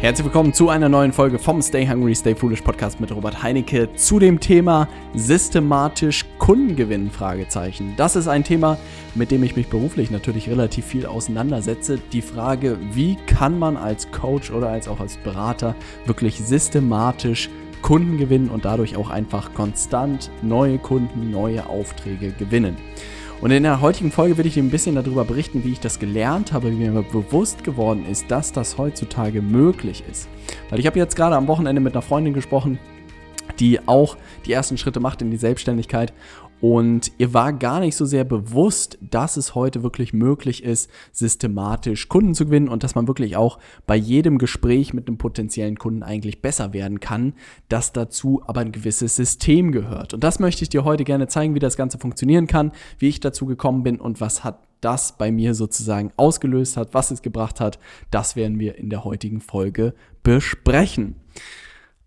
Herzlich willkommen zu einer neuen Folge vom Stay Hungry, Stay Foolish Podcast mit Robert Heinecke zu dem Thema systematisch Kundengewinn? Fragezeichen. Das ist ein Thema, mit dem ich mich beruflich natürlich relativ viel auseinandersetze. Die Frage, wie kann man als Coach oder als auch als Berater wirklich systematisch Kunden gewinnen und dadurch auch einfach konstant neue Kunden, neue Aufträge gewinnen. Und in der heutigen Folge will ich dir ein bisschen darüber berichten, wie ich das gelernt habe, wie mir bewusst geworden ist, dass das heutzutage möglich ist. Weil ich habe jetzt gerade am Wochenende mit einer Freundin gesprochen, die auch die ersten Schritte macht in die Selbstständigkeit und ihr war gar nicht so sehr bewusst, dass es heute wirklich möglich ist, systematisch Kunden zu gewinnen und dass man wirklich auch bei jedem Gespräch mit einem potenziellen Kunden eigentlich besser werden kann, dass dazu aber ein gewisses System gehört. Und das möchte ich dir heute gerne zeigen, wie das Ganze funktionieren kann, wie ich dazu gekommen bin und was hat das bei mir sozusagen ausgelöst hat, was es gebracht hat. Das werden wir in der heutigen Folge besprechen.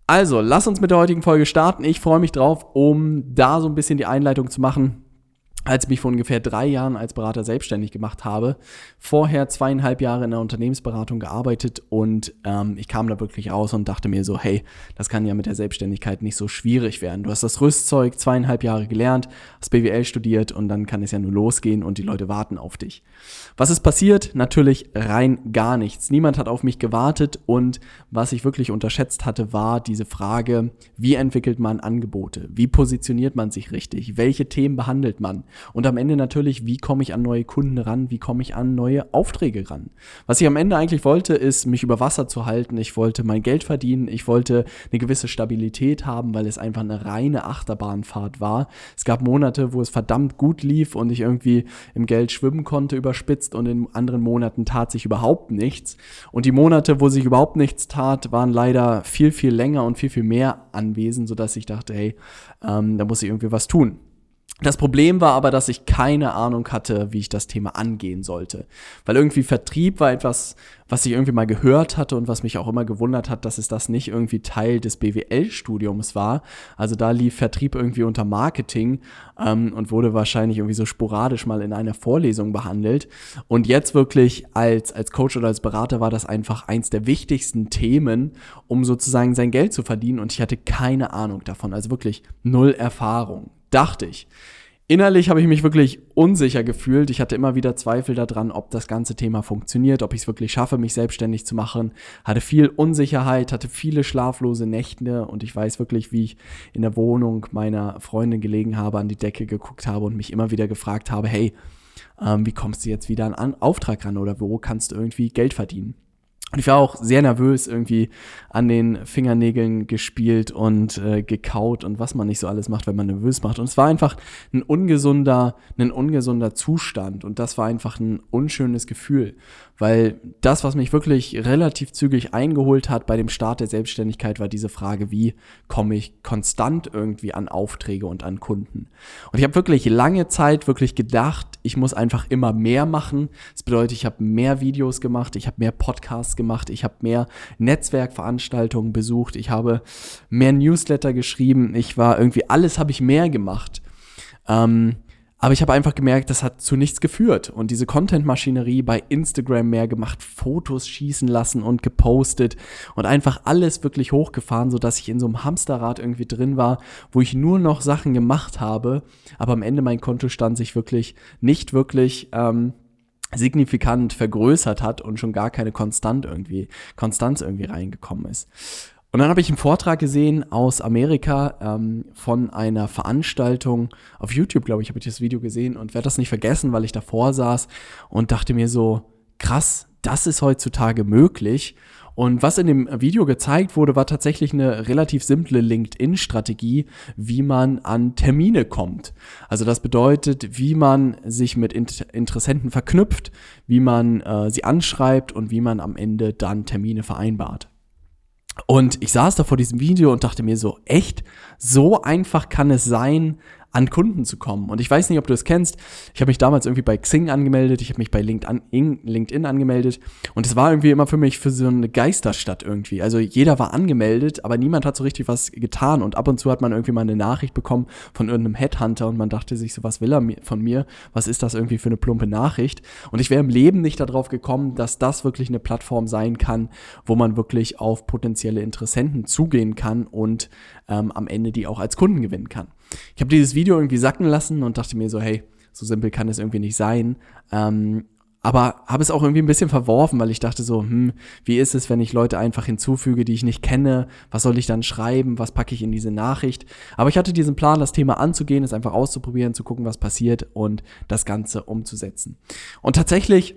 Also, lass uns mit der heutigen Folge starten. Ich freue mich drauf, um da so ein bisschen die Einleitung zu machen als ich mich vor ungefähr drei Jahren als Berater selbstständig gemacht habe. Vorher zweieinhalb Jahre in der Unternehmensberatung gearbeitet und ähm, ich kam da wirklich raus und dachte mir so, hey, das kann ja mit der Selbstständigkeit nicht so schwierig werden. Du hast das Rüstzeug zweieinhalb Jahre gelernt, hast BWL studiert und dann kann es ja nur losgehen und die Leute warten auf dich. Was ist passiert? Natürlich rein gar nichts. Niemand hat auf mich gewartet und was ich wirklich unterschätzt hatte, war diese Frage, wie entwickelt man Angebote? Wie positioniert man sich richtig? Welche Themen behandelt man? Und am Ende natürlich, wie komme ich an neue Kunden ran? Wie komme ich an neue Aufträge ran? Was ich am Ende eigentlich wollte, ist, mich über Wasser zu halten. Ich wollte mein Geld verdienen. Ich wollte eine gewisse Stabilität haben, weil es einfach eine reine Achterbahnfahrt war. Es gab Monate, wo es verdammt gut lief und ich irgendwie im Geld schwimmen konnte, überspitzt und in anderen Monaten tat sich überhaupt nichts. Und die Monate, wo sich überhaupt nichts tat, waren leider viel, viel länger und viel, viel mehr anwesend, sodass ich dachte, hey, ähm, da muss ich irgendwie was tun. Das Problem war aber, dass ich keine Ahnung hatte, wie ich das Thema angehen sollte. Weil irgendwie Vertrieb war etwas, was ich irgendwie mal gehört hatte und was mich auch immer gewundert hat, dass es das nicht irgendwie Teil des BWL-Studiums war. Also da lief Vertrieb irgendwie unter Marketing ähm, und wurde wahrscheinlich irgendwie so sporadisch mal in einer Vorlesung behandelt. Und jetzt wirklich als, als Coach oder als Berater war das einfach eins der wichtigsten Themen, um sozusagen sein Geld zu verdienen. Und ich hatte keine Ahnung davon. Also wirklich null Erfahrung dachte ich. Innerlich habe ich mich wirklich unsicher gefühlt. Ich hatte immer wieder Zweifel daran, ob das ganze Thema funktioniert, ob ich es wirklich schaffe, mich selbstständig zu machen. Hatte viel Unsicherheit, hatte viele schlaflose Nächte und ich weiß wirklich, wie ich in der Wohnung meiner Freundin gelegen habe, an die Decke geguckt habe und mich immer wieder gefragt habe, hey, ähm, wie kommst du jetzt wieder an Auftrag ran oder wo kannst du irgendwie Geld verdienen? Und ich war auch sehr nervös, irgendwie an den Fingernägeln gespielt und äh, gekaut und was man nicht so alles macht, wenn man nervös macht. Und es war einfach ein ungesunder, ein ungesunder Zustand. Und das war einfach ein unschönes Gefühl. Weil das, was mich wirklich relativ zügig eingeholt hat bei dem Start der Selbstständigkeit, war diese Frage, wie komme ich konstant irgendwie an Aufträge und an Kunden. Und ich habe wirklich lange Zeit wirklich gedacht, ich muss einfach immer mehr machen. Das bedeutet, ich habe mehr Videos gemacht, ich habe mehr Podcasts gemacht, ich habe mehr Netzwerkveranstaltungen besucht, ich habe mehr Newsletter geschrieben, ich war irgendwie, alles habe ich mehr gemacht. Ähm, aber ich habe einfach gemerkt, das hat zu nichts geführt. Und diese Content-Maschinerie bei Instagram mehr gemacht, Fotos schießen lassen und gepostet und einfach alles wirklich hochgefahren, sodass ich in so einem Hamsterrad irgendwie drin war, wo ich nur noch Sachen gemacht habe, aber am Ende mein Kontostand sich wirklich nicht wirklich ähm, signifikant vergrößert hat und schon gar keine Konstant irgendwie, Konstanz irgendwie reingekommen ist. Und dann habe ich einen Vortrag gesehen aus Amerika ähm, von einer Veranstaltung auf YouTube, glaube ich, habe ich das Video gesehen und werde das nicht vergessen, weil ich davor saß und dachte mir so, krass, das ist heutzutage möglich. Und was in dem Video gezeigt wurde, war tatsächlich eine relativ simple LinkedIn-Strategie, wie man an Termine kommt. Also das bedeutet, wie man sich mit Interessenten verknüpft, wie man äh, sie anschreibt und wie man am Ende dann Termine vereinbart. Und ich saß da vor diesem Video und dachte mir so, echt, so einfach kann es sein, an Kunden zu kommen. Und ich weiß nicht, ob du es kennst. Ich habe mich damals irgendwie bei Xing angemeldet, ich habe mich bei LinkedIn, LinkedIn angemeldet und es war irgendwie immer für mich für so eine Geisterstadt irgendwie. Also jeder war angemeldet, aber niemand hat so richtig was getan und ab und zu hat man irgendwie mal eine Nachricht bekommen von irgendeinem Headhunter und man dachte sich so, was will er von mir? Was ist das irgendwie für eine plumpe Nachricht? Und ich wäre im Leben nicht darauf gekommen, dass das wirklich eine Plattform sein kann, wo man wirklich auf potenzielle Interessenten zugehen kann und ähm, am Ende die auch als Kunden gewinnen kann. Ich habe dieses Video irgendwie sacken lassen und dachte mir so, hey, so simpel kann es irgendwie nicht sein. Ähm, aber habe es auch irgendwie ein bisschen verworfen, weil ich dachte so, hm, wie ist es, wenn ich Leute einfach hinzufüge, die ich nicht kenne? Was soll ich dann schreiben? Was packe ich in diese Nachricht? Aber ich hatte diesen Plan, das Thema anzugehen, es einfach auszuprobieren, zu gucken, was passiert und das Ganze umzusetzen. Und tatsächlich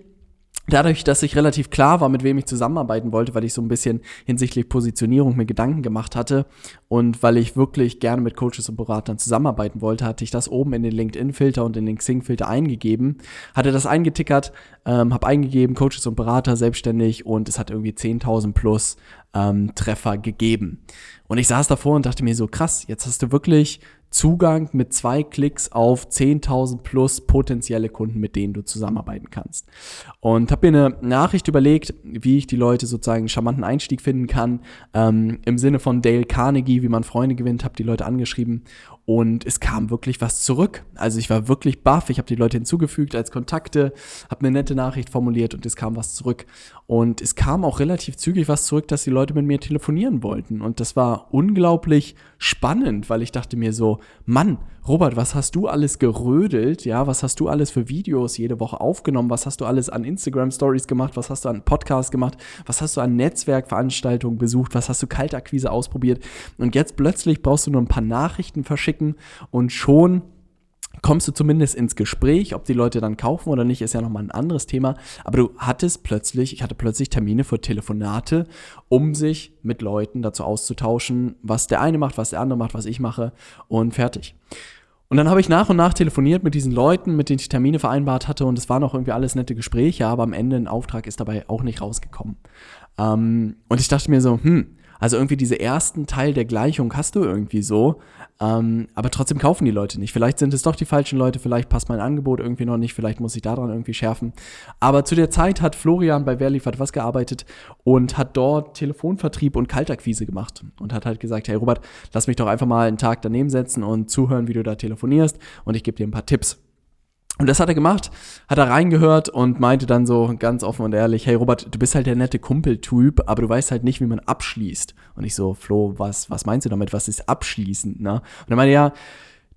Dadurch, dass ich relativ klar war, mit wem ich zusammenarbeiten wollte, weil ich so ein bisschen hinsichtlich Positionierung mir Gedanken gemacht hatte und weil ich wirklich gerne mit Coaches und Beratern zusammenarbeiten wollte, hatte ich das oben in den LinkedIn-Filter und in den Xing-Filter eingegeben, hatte das eingetickert, ähm, habe eingegeben, Coaches und Berater selbstständig und es hat irgendwie 10.000 plus ähm, Treffer gegeben. Und ich saß davor und dachte mir so, krass, jetzt hast du wirklich Zugang mit zwei Klicks auf 10.000 plus potenzielle Kunden, mit denen du zusammenarbeiten kannst. Und habe mir eine Nachricht überlegt, wie ich die Leute sozusagen einen charmanten Einstieg finden kann. Ähm, Im Sinne von Dale Carnegie, wie man Freunde gewinnt, habe die Leute angeschrieben und es kam wirklich was zurück. Also ich war wirklich baff. Ich habe die Leute hinzugefügt als Kontakte, habe eine nette Nachricht formuliert und es kam was zurück. Und es kam auch relativ zügig was zurück, dass die Leute mit mir telefonieren wollten. Und das war unglaublich spannend, weil ich dachte mir so, Mann, Robert, was hast du alles gerödelt? Ja, was hast du alles für Videos jede Woche aufgenommen? Was hast du alles an Instagram Stories gemacht? Was hast du an Podcasts gemacht? Was hast du an Netzwerkveranstaltungen besucht? Was hast du Kaltakquise ausprobiert? Und jetzt plötzlich brauchst du nur ein paar Nachrichten verschicken und schon kommst du zumindest ins Gespräch, ob die Leute dann kaufen oder nicht, ist ja nochmal ein anderes Thema. Aber du hattest plötzlich, ich hatte plötzlich Termine für Telefonate, um sich mit Leuten dazu auszutauschen, was der eine macht, was der andere macht, was ich mache und fertig. Und dann habe ich nach und nach telefoniert mit diesen Leuten, mit denen ich Termine vereinbart hatte und es waren auch irgendwie alles nette Gespräche, aber am Ende ein Auftrag ist dabei auch nicht rausgekommen. Ähm, und ich dachte mir so, hm, also irgendwie diese ersten Teil der Gleichung hast du irgendwie so, ähm, aber trotzdem kaufen die Leute nicht. Vielleicht sind es doch die falschen Leute, vielleicht passt mein Angebot irgendwie noch nicht, vielleicht muss ich daran irgendwie schärfen. Aber zu der Zeit hat Florian bei Wer liefert was gearbeitet und hat dort Telefonvertrieb und Kaltakquise gemacht und hat halt gesagt, hey Robert, lass mich doch einfach mal einen Tag daneben setzen und zuhören, wie du da telefonierst und ich gebe dir ein paar Tipps. Und das hat er gemacht, hat er reingehört und meinte dann so ganz offen und ehrlich, hey Robert, du bist halt der nette Kumpeltyp, aber du weißt halt nicht, wie man abschließt. Und ich so, Flo, was, was meinst du damit? Was ist abschließend, ne? Und er meinte, ja,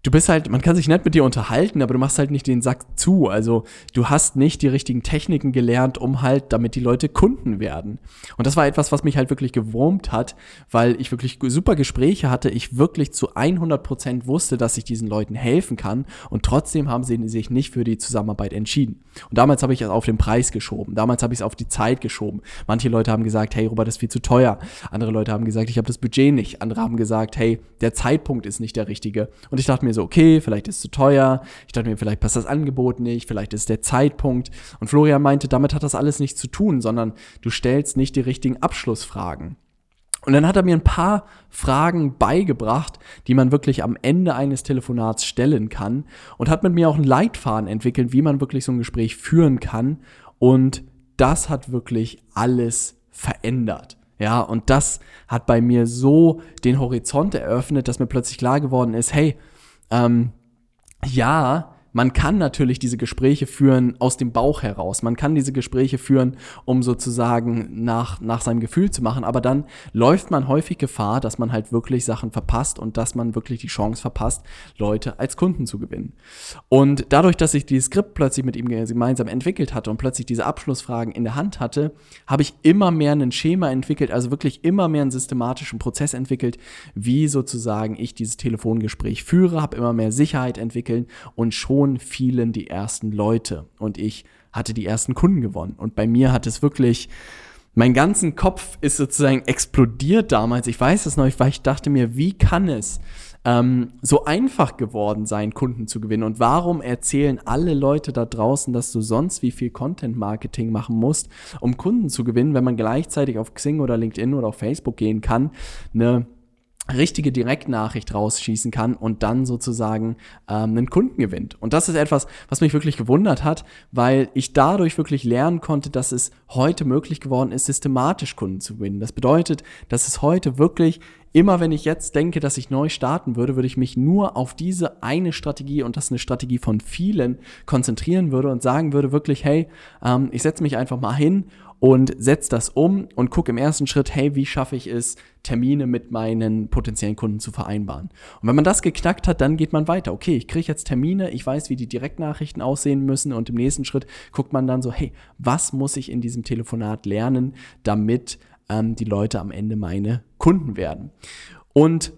du bist halt, man kann sich nett mit dir unterhalten, aber du machst halt nicht den Sack zu. Also du hast nicht die richtigen Techniken gelernt, um halt, damit die Leute Kunden werden. Und das war etwas, was mich halt wirklich gewurmt hat, weil ich wirklich super Gespräche hatte, ich wirklich zu 100 Prozent wusste, dass ich diesen Leuten helfen kann und trotzdem haben sie sich nicht für die Zusammenarbeit entschieden. Und damals habe ich es auf den Preis geschoben, damals habe ich es auf die Zeit geschoben. Manche Leute haben gesagt, hey Robert, das ist viel zu teuer. Andere Leute haben gesagt, ich habe das Budget nicht. Andere haben gesagt, hey, der Zeitpunkt ist nicht der richtige. Und ich dachte mir, mir so, okay, vielleicht ist es zu teuer. Ich dachte mir, vielleicht passt das Angebot nicht, vielleicht ist der Zeitpunkt. Und Florian meinte, damit hat das alles nichts zu tun, sondern du stellst nicht die richtigen Abschlussfragen. Und dann hat er mir ein paar Fragen beigebracht, die man wirklich am Ende eines Telefonats stellen kann und hat mit mir auch einen Leitfaden entwickelt, wie man wirklich so ein Gespräch führen kann. Und das hat wirklich alles verändert. Ja, und das hat bei mir so den Horizont eröffnet, dass mir plötzlich klar geworden ist, hey, ähm, ja, man kann natürlich diese Gespräche führen aus dem Bauch heraus. Man kann diese Gespräche führen, um sozusagen nach, nach seinem Gefühl zu machen. Aber dann läuft man häufig Gefahr, dass man halt wirklich Sachen verpasst und dass man wirklich die Chance verpasst, Leute als Kunden zu gewinnen. Und dadurch, dass ich dieses Skript plötzlich mit ihm gemeinsam entwickelt hatte und plötzlich diese Abschlussfragen in der Hand hatte, habe ich immer mehr ein Schema entwickelt, also wirklich immer mehr einen systematischen Prozess entwickelt, wie sozusagen ich dieses Telefongespräch führe, habe immer mehr Sicherheit entwickelt und schon schon fielen die ersten Leute und ich hatte die ersten Kunden gewonnen. Und bei mir hat es wirklich, mein ganzen Kopf ist sozusagen explodiert damals. Ich weiß es noch, weil ich dachte mir, wie kann es ähm, so einfach geworden sein, Kunden zu gewinnen? Und warum erzählen alle Leute da draußen, dass du sonst wie viel Content-Marketing machen musst, um Kunden zu gewinnen, wenn man gleichzeitig auf Xing oder LinkedIn oder auf Facebook gehen kann, eine richtige Direktnachricht rausschießen kann und dann sozusagen ähm, einen Kunden gewinnt. Und das ist etwas, was mich wirklich gewundert hat, weil ich dadurch wirklich lernen konnte, dass es heute möglich geworden ist, systematisch Kunden zu gewinnen. Das bedeutet, dass es heute wirklich immer, wenn ich jetzt denke, dass ich neu starten würde, würde ich mich nur auf diese eine Strategie und das ist eine Strategie von vielen konzentrieren würde und sagen würde wirklich, hey, ähm, ich setze mich einfach mal hin und setze das um und gucke im ersten Schritt, hey, wie schaffe ich es, Termine mit meinen potenziellen Kunden zu vereinbaren. Und wenn man das geknackt hat, dann geht man weiter. Okay, ich kriege jetzt Termine, ich weiß, wie die Direktnachrichten aussehen müssen und im nächsten Schritt guckt man dann so, hey, was muss ich in diesem Telefonat lernen, damit ähm, die Leute am Ende meine Kunden werden. Und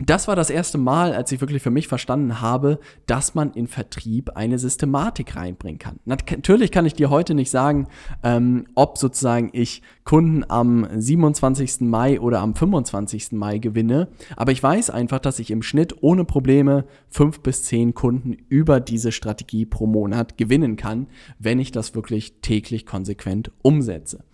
das war das erste Mal, als ich wirklich für mich verstanden habe, dass man in Vertrieb eine Systematik reinbringen kann. Natürlich kann ich dir heute nicht sagen, ähm, ob sozusagen ich Kunden am 27. Mai oder am 25. Mai gewinne, aber ich weiß einfach, dass ich im Schnitt ohne Probleme fünf bis zehn Kunden über diese Strategie pro Monat gewinnen kann, wenn ich das wirklich täglich konsequent umsetze.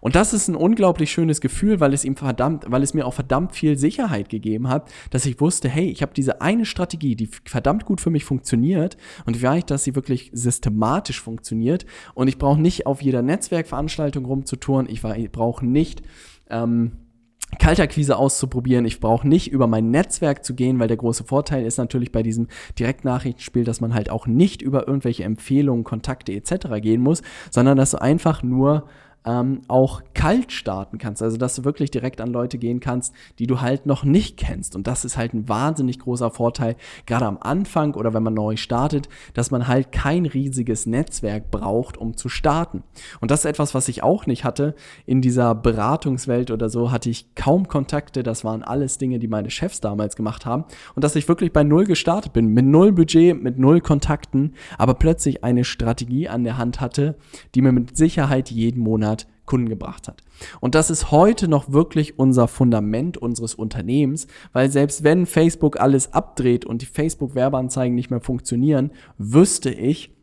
Und das ist ein unglaublich schönes Gefühl, weil es ihm verdammt, weil es mir auch verdammt viel Sicherheit gegeben hat, dass ich wusste, hey, ich habe diese eine Strategie, die verdammt gut für mich funktioniert und ich weiß, dass sie wirklich systematisch funktioniert und ich brauche nicht auf jeder Netzwerkveranstaltung rumzutouren, ich, ich brauche nicht ähm, Kaltakquise auszuprobieren. Ich brauche nicht über mein Netzwerk zu gehen, weil der große Vorteil ist natürlich bei diesem Direktnachrichtenspiel, dass man halt auch nicht über irgendwelche Empfehlungen, Kontakte etc. gehen muss, sondern dass du einfach nur ähm, auch kalt starten kannst. Also, dass du wirklich direkt an Leute gehen kannst, die du halt noch nicht kennst. Und das ist halt ein wahnsinnig großer Vorteil, gerade am Anfang oder wenn man neu startet, dass man halt kein riesiges Netzwerk braucht, um zu starten. Und das ist etwas, was ich auch nicht hatte. In dieser Beratungswelt oder so hatte ich kaum Kontakte. Das waren alles Dinge, die meine Chefs damals gemacht haben. Und dass ich wirklich bei Null gestartet bin, mit null Budget, mit null Kontakten, aber plötzlich eine Strategie an der Hand hatte, die mir mit Sicherheit jeden Monat Kunden gebracht hat. Und das ist heute noch wirklich unser Fundament unseres Unternehmens, weil selbst wenn Facebook alles abdreht und die Facebook-Werbeanzeigen nicht mehr funktionieren, wüsste ich,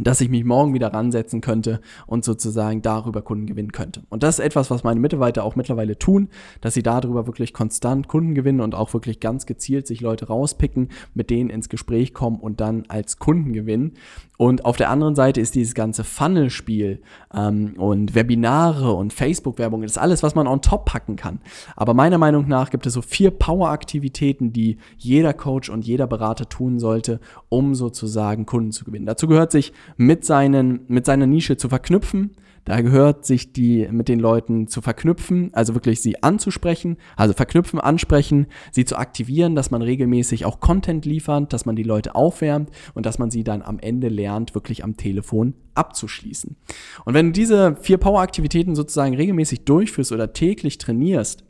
dass ich mich morgen wieder ransetzen könnte und sozusagen darüber Kunden gewinnen könnte. Und das ist etwas, was meine Mitarbeiter auch mittlerweile tun, dass sie darüber wirklich konstant Kunden gewinnen und auch wirklich ganz gezielt sich Leute rauspicken, mit denen ins Gespräch kommen und dann als Kunden gewinnen. Und auf der anderen Seite ist dieses ganze Funnel-Spiel ähm, und Webinare und Facebook-Werbung, das ist alles, was man on top packen kann. Aber meiner Meinung nach gibt es so vier Power-Aktivitäten, die jeder Coach und jeder Berater tun sollte, um sozusagen Kunden zu gewinnen. Dazu gehört sich mit, seinen, mit seiner Nische zu verknüpfen. Da gehört sich die mit den Leuten zu verknüpfen, also wirklich sie anzusprechen, also verknüpfen, ansprechen, sie zu aktivieren, dass man regelmäßig auch Content liefert, dass man die Leute aufwärmt und dass man sie dann am Ende lernt, wirklich am Telefon abzuschließen. Und wenn du diese vier Power-Aktivitäten sozusagen regelmäßig durchführst oder täglich trainierst,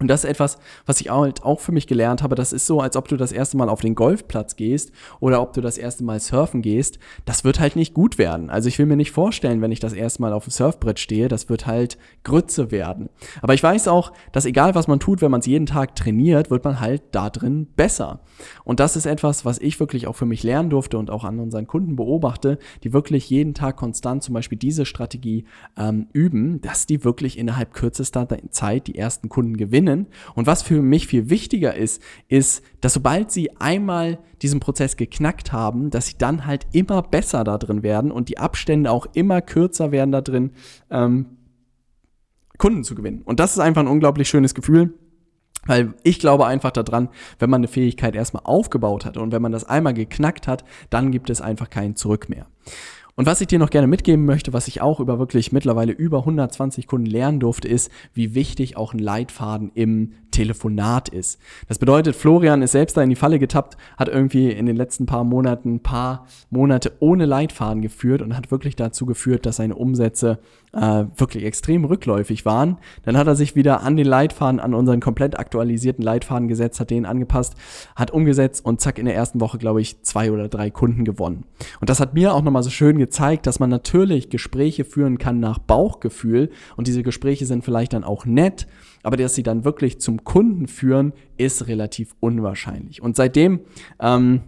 und das ist etwas, was ich halt auch für mich gelernt habe. Das ist so, als ob du das erste Mal auf den Golfplatz gehst oder ob du das erste Mal surfen gehst. Das wird halt nicht gut werden. Also ich will mir nicht vorstellen, wenn ich das erste Mal auf dem Surfbrett stehe, das wird halt Grütze werden. Aber ich weiß auch, dass egal was man tut, wenn man es jeden Tag trainiert, wird man halt da drin besser. Und das ist etwas, was ich wirklich auch für mich lernen durfte und auch an unseren Kunden beobachte, die wirklich jeden Tag konstant zum Beispiel diese Strategie ähm, üben, dass die wirklich innerhalb kürzester Zeit die ersten Kunden gewinnen gewinnen. Und was für mich viel wichtiger ist, ist, dass sobald sie einmal diesen Prozess geknackt haben, dass sie dann halt immer besser da drin werden und die Abstände auch immer kürzer werden da drin, ähm, Kunden zu gewinnen. Und das ist einfach ein unglaublich schönes Gefühl. Weil ich glaube einfach daran, wenn man eine Fähigkeit erstmal aufgebaut hat und wenn man das einmal geknackt hat, dann gibt es einfach kein Zurück mehr. Und was ich dir noch gerne mitgeben möchte, was ich auch über wirklich mittlerweile über 120 Kunden lernen durfte, ist, wie wichtig auch ein Leitfaden im Telefonat ist. Das bedeutet, Florian ist selbst da in die Falle getappt, hat irgendwie in den letzten paar Monaten paar Monate ohne Leitfaden geführt und hat wirklich dazu geführt, dass seine Umsätze äh, wirklich extrem rückläufig waren. Dann hat er sich wieder an den Leitfaden, an unseren komplett aktualisierten Leitfaden gesetzt, hat den angepasst, hat umgesetzt und zack, in der ersten Woche, glaube ich, zwei oder drei Kunden gewonnen. Und das hat mir auch nochmal so schön gezeigt, dass man natürlich Gespräche führen kann nach Bauchgefühl und diese Gespräche sind vielleicht dann auch nett, aber dass sie dann wirklich zum Kunden führen, ist relativ unwahrscheinlich. Und seitdem ähm,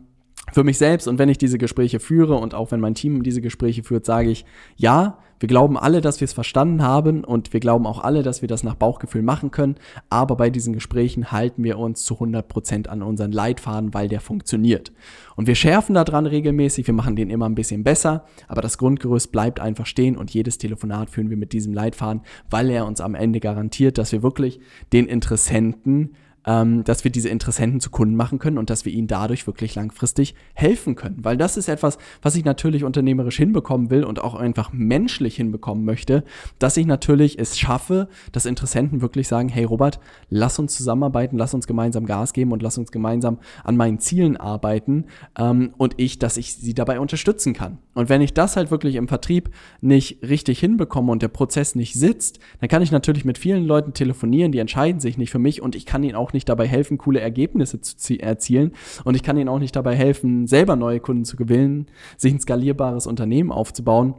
für mich selbst. Und wenn ich diese Gespräche führe und auch wenn mein Team diese Gespräche führt, sage ich, ja, wir glauben alle, dass wir es verstanden haben und wir glauben auch alle, dass wir das nach Bauchgefühl machen können, aber bei diesen Gesprächen halten wir uns zu 100 Prozent an unseren Leitfaden, weil der funktioniert. Und wir schärfen daran regelmäßig, wir machen den immer ein bisschen besser, aber das Grundgerüst bleibt einfach stehen und jedes Telefonat führen wir mit diesem Leitfaden, weil er uns am Ende garantiert, dass wir wirklich den Interessenten ähm, dass wir diese Interessenten zu Kunden machen können und dass wir ihnen dadurch wirklich langfristig helfen können. Weil das ist etwas, was ich natürlich unternehmerisch hinbekommen will und auch einfach menschlich hinbekommen möchte, dass ich natürlich es schaffe, dass Interessenten wirklich sagen, hey Robert, lass uns zusammenarbeiten, lass uns gemeinsam Gas geben und lass uns gemeinsam an meinen Zielen arbeiten ähm, und ich, dass ich sie dabei unterstützen kann. Und wenn ich das halt wirklich im Vertrieb nicht richtig hinbekomme und der Prozess nicht sitzt, dann kann ich natürlich mit vielen Leuten telefonieren, die entscheiden sich nicht für mich und ich kann ihnen auch auch nicht dabei helfen, coole Ergebnisse zu erzielen. Und ich kann ihnen auch nicht dabei helfen, selber neue Kunden zu gewinnen, sich ein skalierbares Unternehmen aufzubauen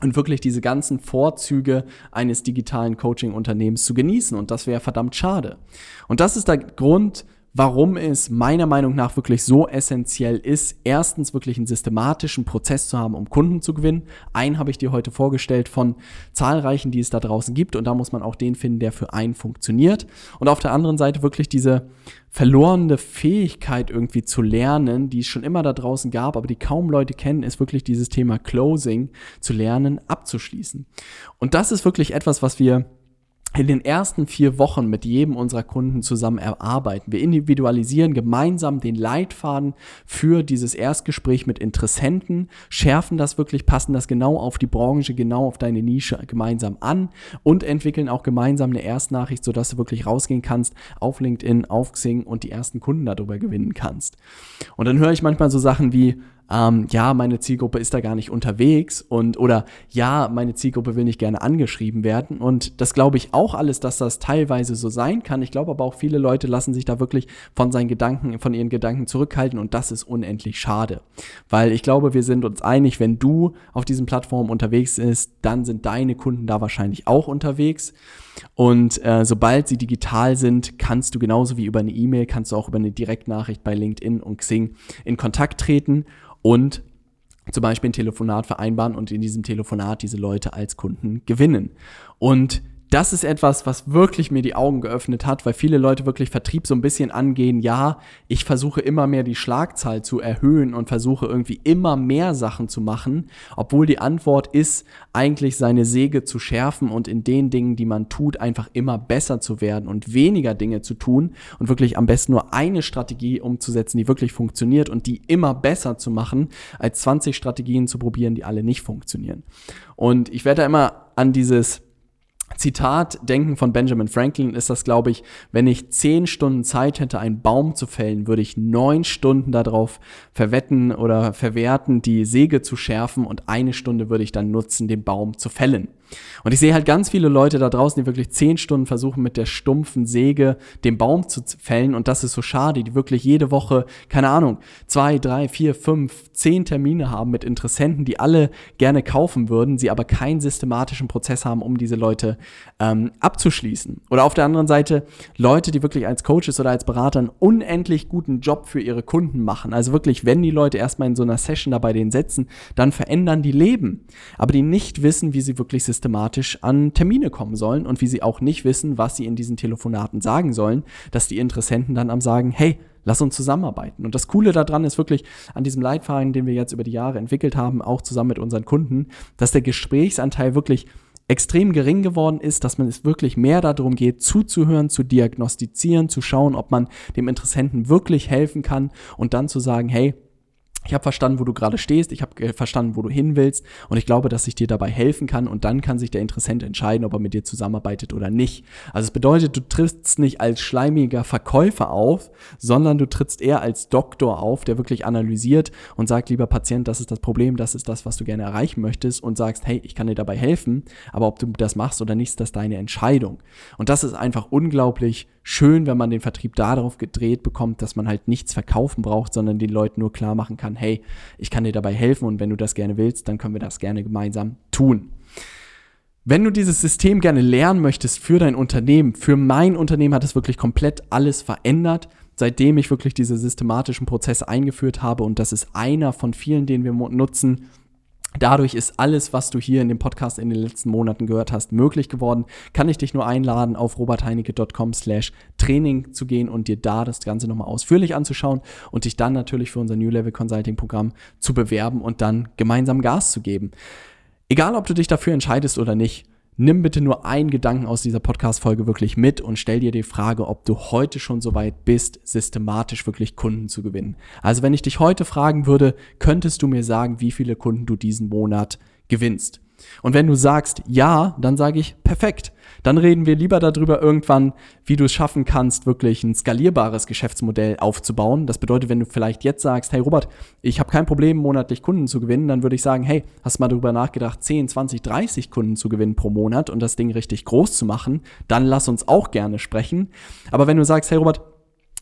und wirklich diese ganzen Vorzüge eines digitalen Coaching-Unternehmens zu genießen. Und das wäre verdammt schade. Und das ist der Grund, warum es meiner Meinung nach wirklich so essentiell ist, erstens wirklich einen systematischen Prozess zu haben, um Kunden zu gewinnen. Einen habe ich dir heute vorgestellt von zahlreichen, die es da draußen gibt und da muss man auch den finden, der für einen funktioniert. Und auf der anderen Seite wirklich diese verlorene Fähigkeit irgendwie zu lernen, die es schon immer da draußen gab, aber die kaum Leute kennen, ist wirklich dieses Thema Closing zu lernen, abzuschließen. Und das ist wirklich etwas, was wir in den ersten vier Wochen mit jedem unserer Kunden zusammen erarbeiten. Wir individualisieren gemeinsam den Leitfaden für dieses Erstgespräch mit Interessenten, schärfen das wirklich, passen das genau auf die Branche, genau auf deine Nische gemeinsam an und entwickeln auch gemeinsam eine Erstnachricht, sodass du wirklich rausgehen kannst auf LinkedIn, auf Xing und die ersten Kunden darüber gewinnen kannst. Und dann höre ich manchmal so Sachen wie, ähm, ja, meine Zielgruppe ist da gar nicht unterwegs und oder ja, meine Zielgruppe will nicht gerne angeschrieben werden. Und das glaube ich auch alles, dass das teilweise so sein kann. Ich glaube aber auch viele Leute lassen sich da wirklich von seinen Gedanken, von ihren Gedanken zurückhalten und das ist unendlich schade. Weil ich glaube, wir sind uns einig, wenn du auf diesen Plattformen unterwegs bist, dann sind deine Kunden da wahrscheinlich auch unterwegs. Und äh, sobald sie digital sind, kannst du genauso wie über eine E-Mail, kannst du auch über eine Direktnachricht bei LinkedIn und Xing in Kontakt treten und zum Beispiel ein Telefonat vereinbaren und in diesem Telefonat diese Leute als Kunden gewinnen. Und das ist etwas, was wirklich mir die Augen geöffnet hat, weil viele Leute wirklich Vertrieb so ein bisschen angehen. Ja, ich versuche immer mehr die Schlagzahl zu erhöhen und versuche irgendwie immer mehr Sachen zu machen, obwohl die Antwort ist, eigentlich seine Säge zu schärfen und in den Dingen, die man tut, einfach immer besser zu werden und weniger Dinge zu tun und wirklich am besten nur eine Strategie umzusetzen, die wirklich funktioniert und die immer besser zu machen, als 20 Strategien zu probieren, die alle nicht funktionieren. Und ich werde da immer an dieses Zitat Denken von Benjamin Franklin ist das, glaube ich, wenn ich zehn Stunden Zeit hätte, einen Baum zu fällen, würde ich neun Stunden darauf verwetten oder verwerten, die Säge zu schärfen und eine Stunde würde ich dann nutzen, den Baum zu fällen. Und ich sehe halt ganz viele Leute da draußen, die wirklich zehn Stunden versuchen, mit der stumpfen Säge den Baum zu fällen. Und das ist so schade, die wirklich jede Woche, keine Ahnung, zwei, drei, vier, fünf, zehn Termine haben mit Interessenten, die alle gerne kaufen würden, sie aber keinen systematischen Prozess haben, um diese Leute ähm, abzuschließen. Oder auf der anderen Seite Leute, die wirklich als Coaches oder als Berater einen unendlich guten Job für ihre Kunden machen. Also wirklich, wenn die Leute erstmal in so einer Session dabei den setzen, dann verändern die Leben. Aber die nicht wissen, wie sie wirklich systematisch systematisch an Termine kommen sollen und wie sie auch nicht wissen, was sie in diesen Telefonaten sagen sollen, dass die Interessenten dann am sagen, hey, lass uns zusammenarbeiten. Und das Coole daran ist wirklich an diesem Leitfaden, den wir jetzt über die Jahre entwickelt haben, auch zusammen mit unseren Kunden, dass der Gesprächsanteil wirklich extrem gering geworden ist, dass man es wirklich mehr darum geht, zuzuhören, zu diagnostizieren, zu schauen, ob man dem Interessenten wirklich helfen kann und dann zu sagen, hey, ich habe verstanden, wo du gerade stehst, ich habe verstanden, wo du hin willst. Und ich glaube, dass ich dir dabei helfen kann. Und dann kann sich der Interessent entscheiden, ob er mit dir zusammenarbeitet oder nicht. Also es bedeutet, du trittst nicht als schleimiger Verkäufer auf, sondern du trittst eher als Doktor auf, der wirklich analysiert und sagt, lieber Patient, das ist das Problem, das ist das, was du gerne erreichen möchtest. Und sagst, hey, ich kann dir dabei helfen, aber ob du das machst oder nicht, ist das deine Entscheidung. Und das ist einfach unglaublich schön, wenn man den Vertrieb darauf gedreht bekommt, dass man halt nichts verkaufen braucht, sondern den Leuten nur klar machen kann, hey, ich kann dir dabei helfen und wenn du das gerne willst, dann können wir das gerne gemeinsam tun. Wenn du dieses System gerne lernen möchtest für dein Unternehmen, für mein Unternehmen hat es wirklich komplett alles verändert, seitdem ich wirklich diese systematischen Prozesse eingeführt habe und das ist einer von vielen, den wir nutzen, Dadurch ist alles, was du hier in dem Podcast in den letzten Monaten gehört hast, möglich geworden. Kann ich dich nur einladen, auf robertheinecke.com slash Training zu gehen und dir da das Ganze nochmal ausführlich anzuschauen und dich dann natürlich für unser New Level Consulting Programm zu bewerben und dann gemeinsam Gas zu geben. Egal, ob du dich dafür entscheidest oder nicht, nimm bitte nur einen Gedanken aus dieser Podcast-Folge wirklich mit und stell dir die Frage, ob du heute schon so weit bist, systematisch wirklich Kunden zu gewinnen. Also wenn ich dich heute fragen würde, könntest du mir sagen, wie viele Kunden du diesen Monat gewinnst? Und wenn du sagst ja, dann sage ich perfekt. Dann reden wir lieber darüber irgendwann, wie du es schaffen kannst, wirklich ein skalierbares Geschäftsmodell aufzubauen. Das bedeutet, wenn du vielleicht jetzt sagst, hey Robert, ich habe kein Problem, monatlich Kunden zu gewinnen, dann würde ich sagen, hey, hast du mal darüber nachgedacht, 10, 20, 30 Kunden zu gewinnen pro Monat und das Ding richtig groß zu machen, dann lass uns auch gerne sprechen. Aber wenn du sagst, hey Robert,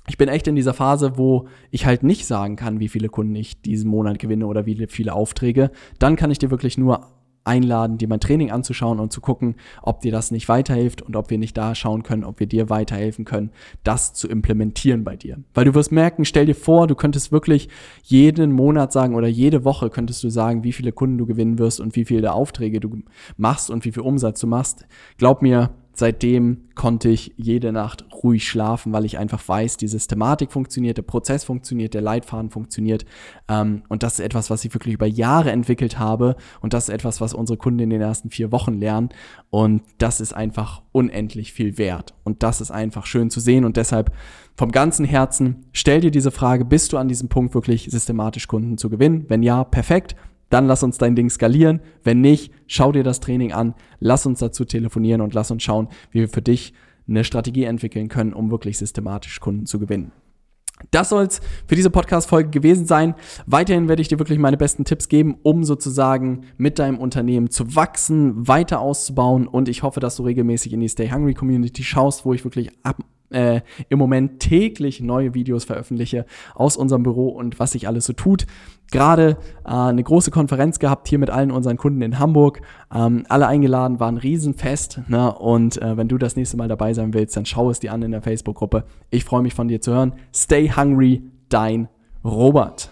ich bin echt in dieser Phase, wo ich halt nicht sagen kann, wie viele Kunden ich diesen Monat gewinne oder wie viele Aufträge, dann kann ich dir wirklich nur einladen, dir mein Training anzuschauen und zu gucken, ob dir das nicht weiterhilft und ob wir nicht da schauen können, ob wir dir weiterhelfen können, das zu implementieren bei dir. Weil du wirst merken, stell dir vor, du könntest wirklich jeden Monat sagen oder jede Woche könntest du sagen, wie viele Kunden du gewinnen wirst und wie viele Aufträge du machst und wie viel Umsatz du machst. Glaub mir, seitdem konnte ich jede Nacht ruhig schlafen, weil ich einfach weiß, die Systematik funktioniert, der Prozess funktioniert, der Leitfaden funktioniert. Ähm, und das ist etwas, was ich wirklich über Jahre entwickelt habe. Und das ist etwas, was unsere Kunden in den ersten vier Wochen lernen. Und das ist einfach unendlich viel wert. Und das ist einfach schön zu sehen. Und deshalb vom ganzen Herzen stell dir diese Frage, bist du an diesem Punkt wirklich systematisch Kunden zu gewinnen? Wenn ja, perfekt dann lass uns dein Ding skalieren. Wenn nicht, schau dir das Training an, lass uns dazu telefonieren und lass uns schauen, wie wir für dich eine Strategie entwickeln können, um wirklich systematisch Kunden zu gewinnen. Das soll es für diese Podcast-Folge gewesen sein. Weiterhin werde ich dir wirklich meine besten Tipps geben, um sozusagen mit deinem Unternehmen zu wachsen, weiter auszubauen. Und ich hoffe, dass du regelmäßig in die Stay Hungry Community schaust, wo ich wirklich ab äh, im Moment täglich neue Videos veröffentliche aus unserem Büro und was sich alles so tut. Gerade äh, eine große Konferenz gehabt hier mit allen unseren Kunden in Hamburg. Ähm, alle eingeladen, war ein Riesenfest. Ne? Und äh, wenn du das nächste Mal dabei sein willst, dann schau es dir an in der Facebook-Gruppe. Ich freue mich von dir zu hören. Stay hungry, dein Robert.